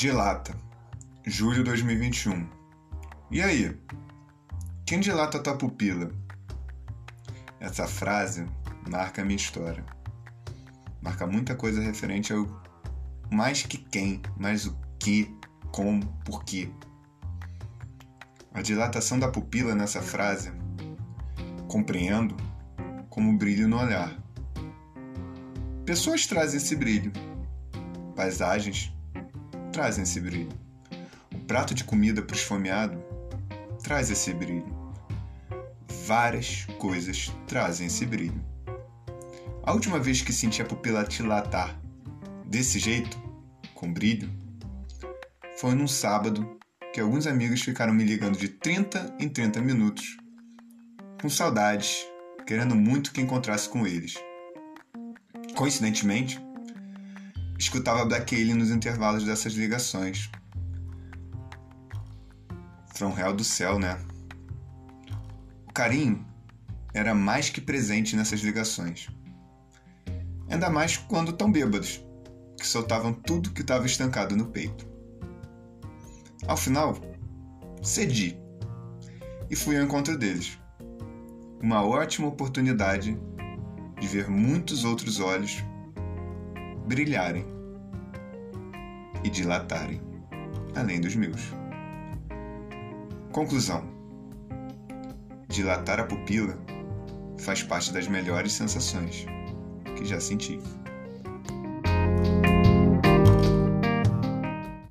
Dilata, julho 2021. E aí? Quem dilata tua pupila? Essa frase marca a minha história. Marca muita coisa referente ao mais que quem, mais o que, como, por quê. A dilatação da pupila nessa frase compreendo como brilho no olhar. Pessoas trazem esse brilho, paisagens trazem esse brilho. O prato de comida para o esfomeado traz esse brilho. Várias coisas trazem esse brilho. A última vez que senti a pupila dilatar desse jeito, com brilho, foi num sábado que alguns amigos ficaram me ligando de 30 em 30 minutos, com saudades, querendo muito que encontrasse com eles. Coincidentemente, escutava Black Alien nos intervalos dessas ligações. From Hell do céu, né? O carinho era mais que presente nessas ligações. Ainda mais quando tão bêbados, que soltavam tudo que estava estancado no peito. Ao final, cedi e fui ao encontro deles. Uma ótima oportunidade de ver muitos outros olhos brilharem e dilatarem, além dos meus. Conclusão: dilatar a pupila faz parte das melhores sensações que já senti.